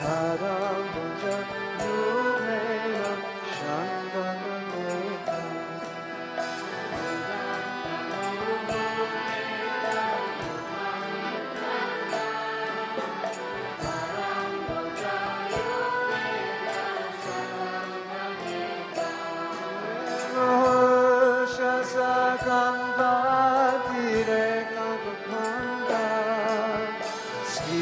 Harama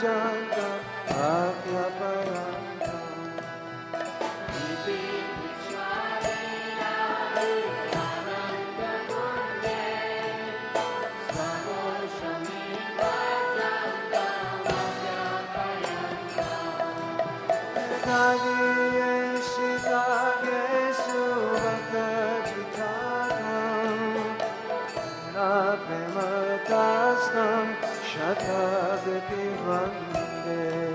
sing. Namo şata divande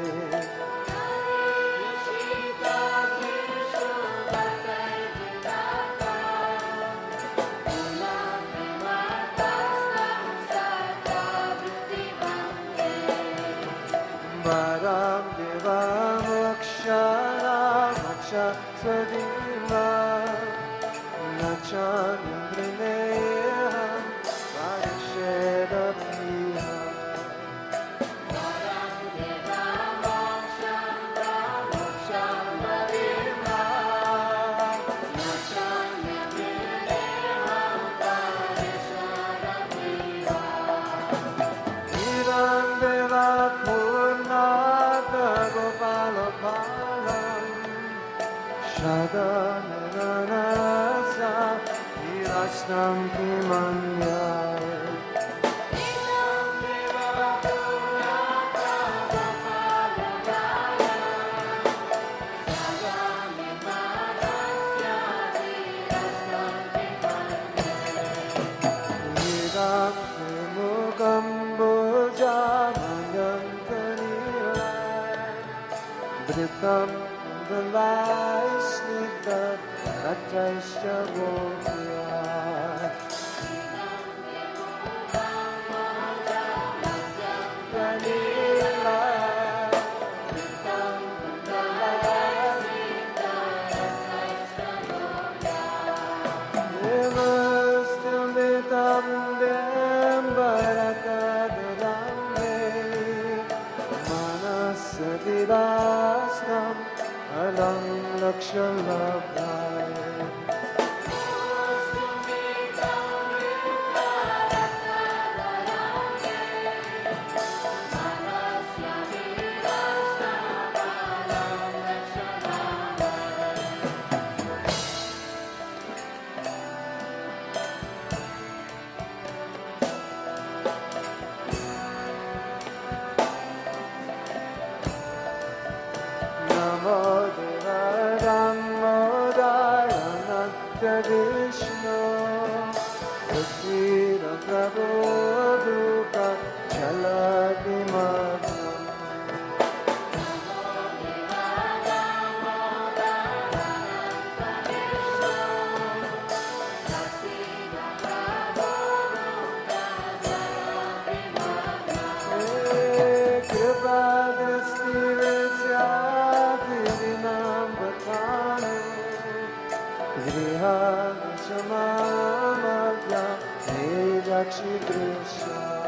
sacrificial.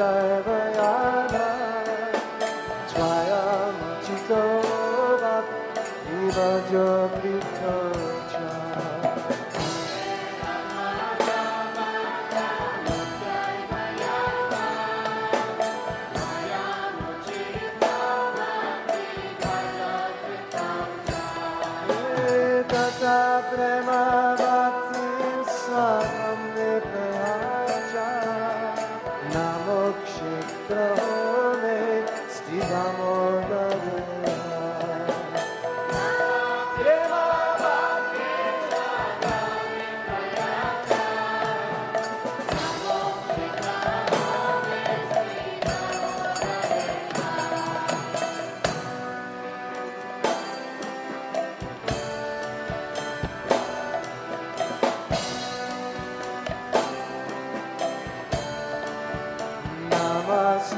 serve Go.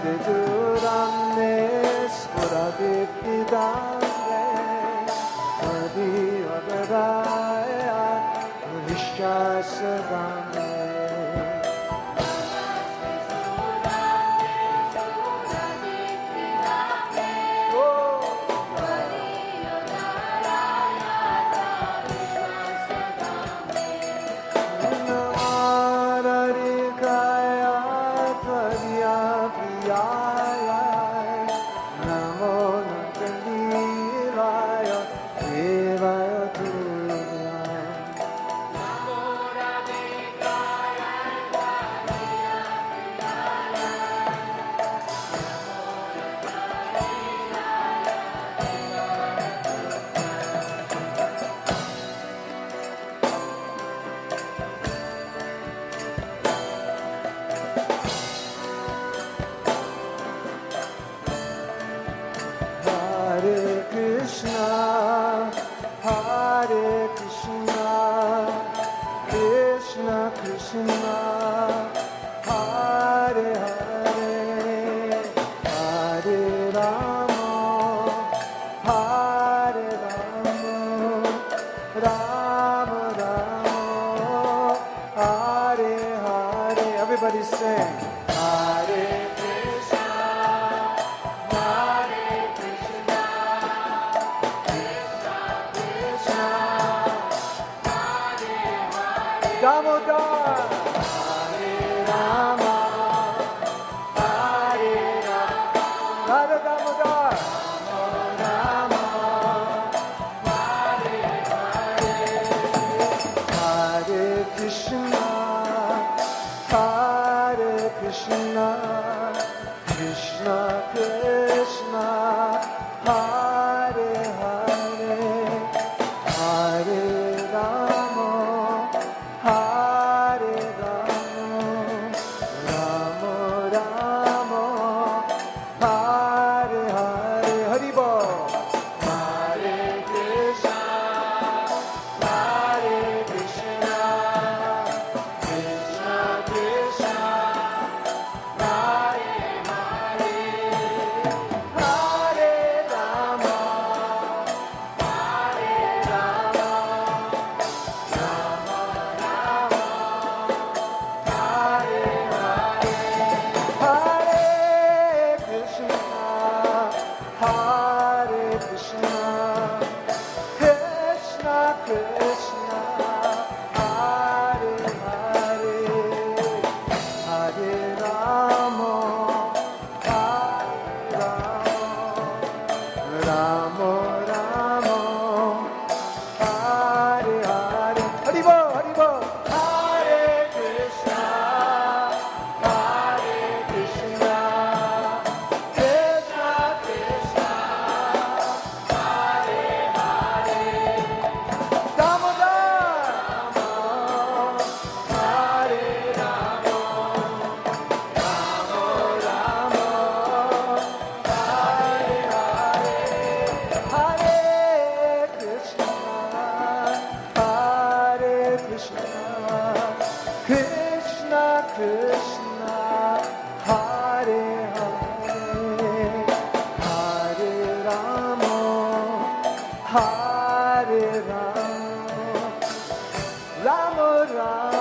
그들한 내 소라비 피단데 어디 어디라야 우리 샤스단 Everybody sing. Krishna, Krishna. 감사합니다.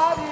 body.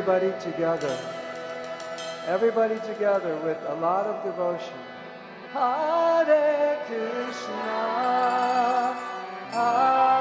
everybody together. Everybody together with a lot of devotion. Hare Krishna. Hare